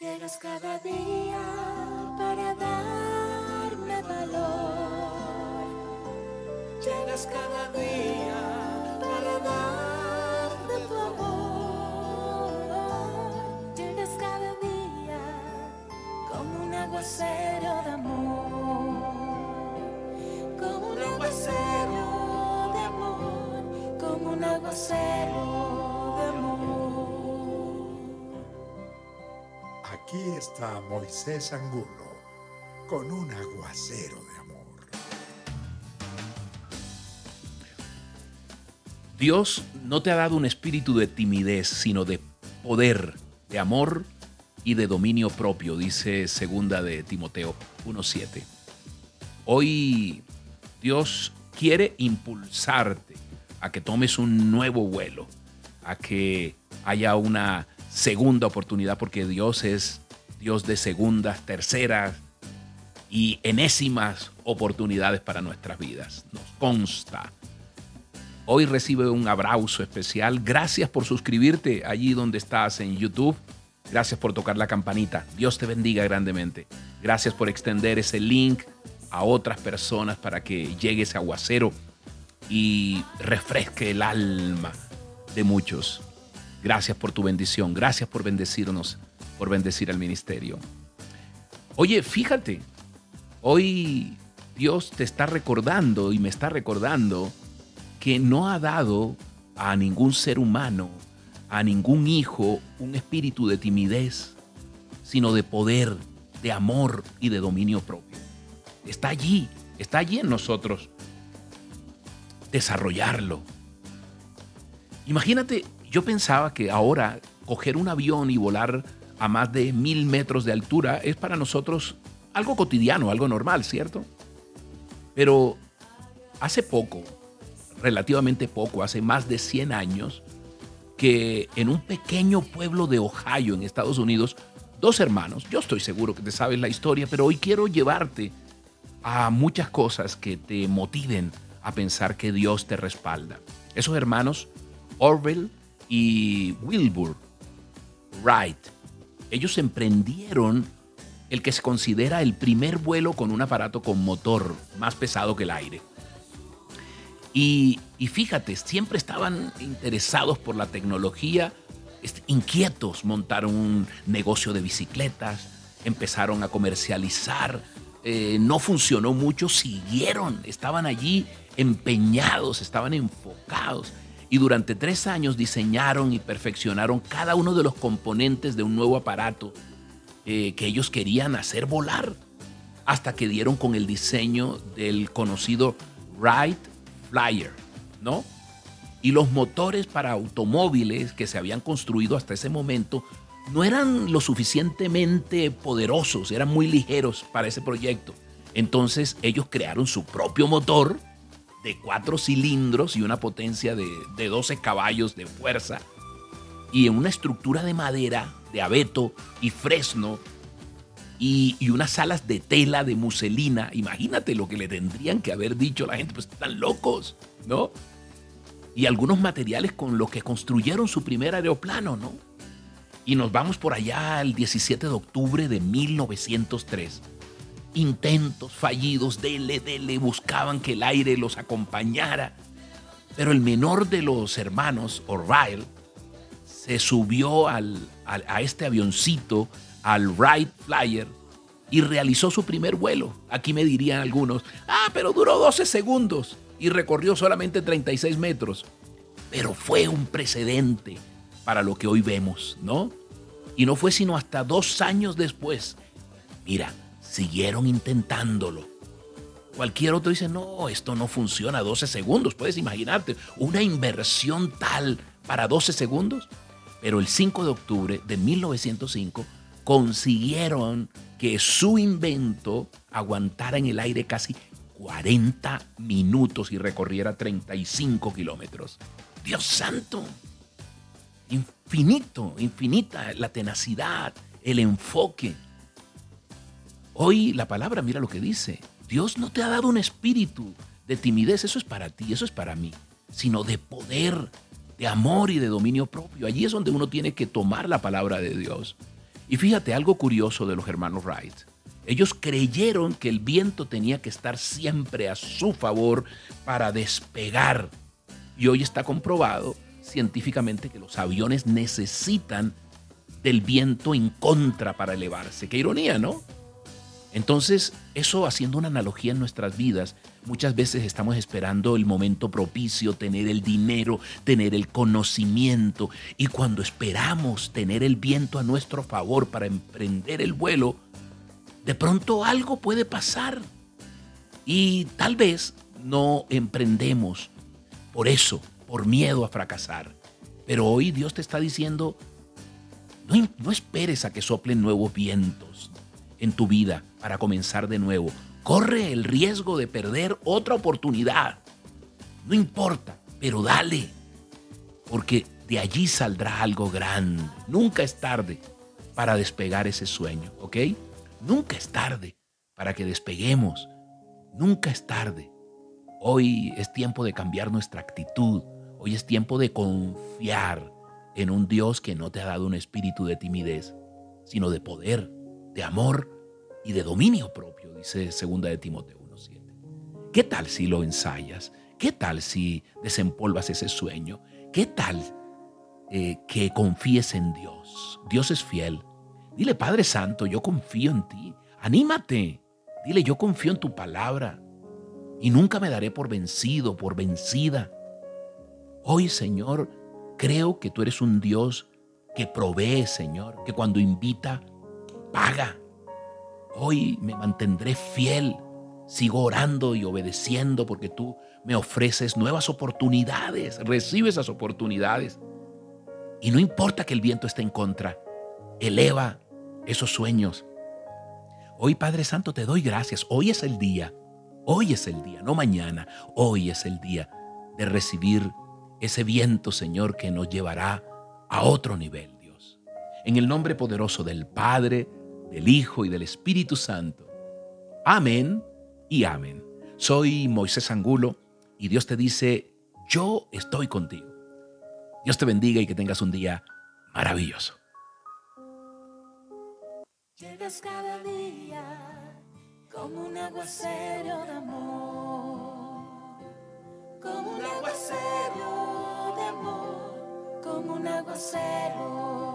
Llegas cada día para darme valor. Llegas cada día Aquí está Moisés Angulo con un aguacero de amor. Dios no te ha dado un espíritu de timidez, sino de poder, de amor y de dominio propio, dice segunda de Timoteo 1:7. Hoy Dios quiere impulsarte a que tomes un nuevo vuelo, a que haya una segunda oportunidad, porque Dios es Dios de segundas, terceras y enésimas oportunidades para nuestras vidas. Nos consta. Hoy recibe un abrazo especial. Gracias por suscribirte allí donde estás en YouTube. Gracias por tocar la campanita. Dios te bendiga grandemente. Gracias por extender ese link a otras personas para que llegue ese aguacero y refresque el alma de muchos. Gracias por tu bendición. Gracias por bendecirnos, por bendecir al ministerio. Oye, fíjate, hoy Dios te está recordando y me está recordando que no ha dado a ningún ser humano, a ningún hijo, un espíritu de timidez, sino de poder, de amor y de dominio propio. Está allí, está allí en nosotros. Desarrollarlo. Imagínate, yo pensaba que ahora coger un avión y volar a más de mil metros de altura es para nosotros algo cotidiano, algo normal, ¿cierto? Pero hace poco, relativamente poco, hace más de 100 años, que en un pequeño pueblo de Ohio, en Estados Unidos, dos hermanos, yo estoy seguro que te sabes la historia, pero hoy quiero llevarte a muchas cosas que te motiven a pensar que Dios te respalda. Esos hermanos, Orwell y Wilbur Wright, ellos emprendieron el que se considera el primer vuelo con un aparato con motor más pesado que el aire. Y, y fíjate, siempre estaban interesados por la tecnología, este, inquietos, montaron un negocio de bicicletas, empezaron a comercializar, eh, no funcionó mucho, siguieron, estaban allí empeñados, estaban enfocados. Y durante tres años diseñaron y perfeccionaron cada uno de los componentes de un nuevo aparato eh, que ellos querían hacer volar, hasta que dieron con el diseño del conocido Wright Flyer, ¿no? Y los motores para automóviles que se habían construido hasta ese momento no eran lo suficientemente poderosos, eran muy ligeros para ese proyecto. Entonces ellos crearon su propio motor de cuatro cilindros y una potencia de, de 12 caballos de fuerza y en una estructura de madera, de abeto y fresno y, y, unas alas de tela de muselina. Imagínate lo que le tendrían que haber dicho a la gente, pues están locos, ¿no? Y algunos materiales con los que construyeron su primer aeroplano, ¿no? Y nos vamos por allá el 17 de octubre de 1903. Intentos fallidos, dele, dele, buscaban que el aire los acompañara. Pero el menor de los hermanos, O'Reilly, se subió a este avioncito, al Wright Flyer, y realizó su primer vuelo. Aquí me dirían algunos, ah, pero duró 12 segundos y recorrió solamente 36 metros. Pero fue un precedente para lo que hoy vemos, ¿no? Y no fue sino hasta dos años después. Mira, siguieron intentándolo. Cualquier otro dice, no, esto no funciona 12 segundos. Puedes imaginarte una inversión tal para 12 segundos. Pero el 5 de octubre de 1905 consiguieron que su invento aguantara en el aire casi 40 minutos y recorriera 35 kilómetros. Dios santo, infinito, infinita la tenacidad, el enfoque. Hoy la palabra, mira lo que dice, Dios no te ha dado un espíritu de timidez, eso es para ti, eso es para mí, sino de poder, de amor y de dominio propio. Allí es donde uno tiene que tomar la palabra de Dios. Y fíjate algo curioso de los hermanos Wright. Ellos creyeron que el viento tenía que estar siempre a su favor para despegar. Y hoy está comprobado científicamente que los aviones necesitan del viento en contra para elevarse. Qué ironía, ¿no? Entonces, eso haciendo una analogía en nuestras vidas, muchas veces estamos esperando el momento propicio, tener el dinero, tener el conocimiento, y cuando esperamos tener el viento a nuestro favor para emprender el vuelo, de pronto algo puede pasar y tal vez no emprendemos por eso, por miedo a fracasar. Pero hoy Dios te está diciendo, no, esperes a que soplen nuevos vientos en tu vida para comenzar de nuevo. Corre el riesgo de perder otra oportunidad. No importa, pero dale, porque de allí saldrá algo grande. Nunca es tarde para despegar ese sueño, ¿ok? Nunca es tarde para que despeguemos. Nunca es tarde. Hoy es tiempo de cambiar nuestra actitud. Hoy es tiempo de confiar en un Dios que no te ha dado un espíritu de timidez, sino de poder, de amor y de dominio propio, dice 2 de Timoteo 1.7. ¿Qué tal si lo ensayas? ¿Qué tal si desempolvas ese sueño? ¿Qué tal eh, que confíes en Dios? Dios es fiel. Dile, Padre Santo, yo confío en ti. Anímate. Dile, yo confío en tu palabra. Y nunca me daré por vencido, por vencida. Hoy, Señor, creo que tú eres un Dios que provee, Señor, que cuando invita, paga. Hoy me mantendré fiel. Sigo orando y obedeciendo porque tú me ofreces nuevas oportunidades. Recibe esas oportunidades. Y no importa que el viento esté en contra. Eleva esos sueños. Hoy, Padre Santo, te doy gracias. Hoy es el día. Hoy es el día, no mañana. Hoy es el día de recibir ese viento, Señor, que nos llevará a otro nivel, Dios. En el nombre poderoso del Padre, del Hijo y del Espíritu Santo. Amén y amén. Soy Moisés Angulo y Dios te dice, yo estoy contigo. Dios te bendiga y que tengas un día maravilloso. Llegas cada día como un aguacero de amor, como un aguacero de amor, como un aguacero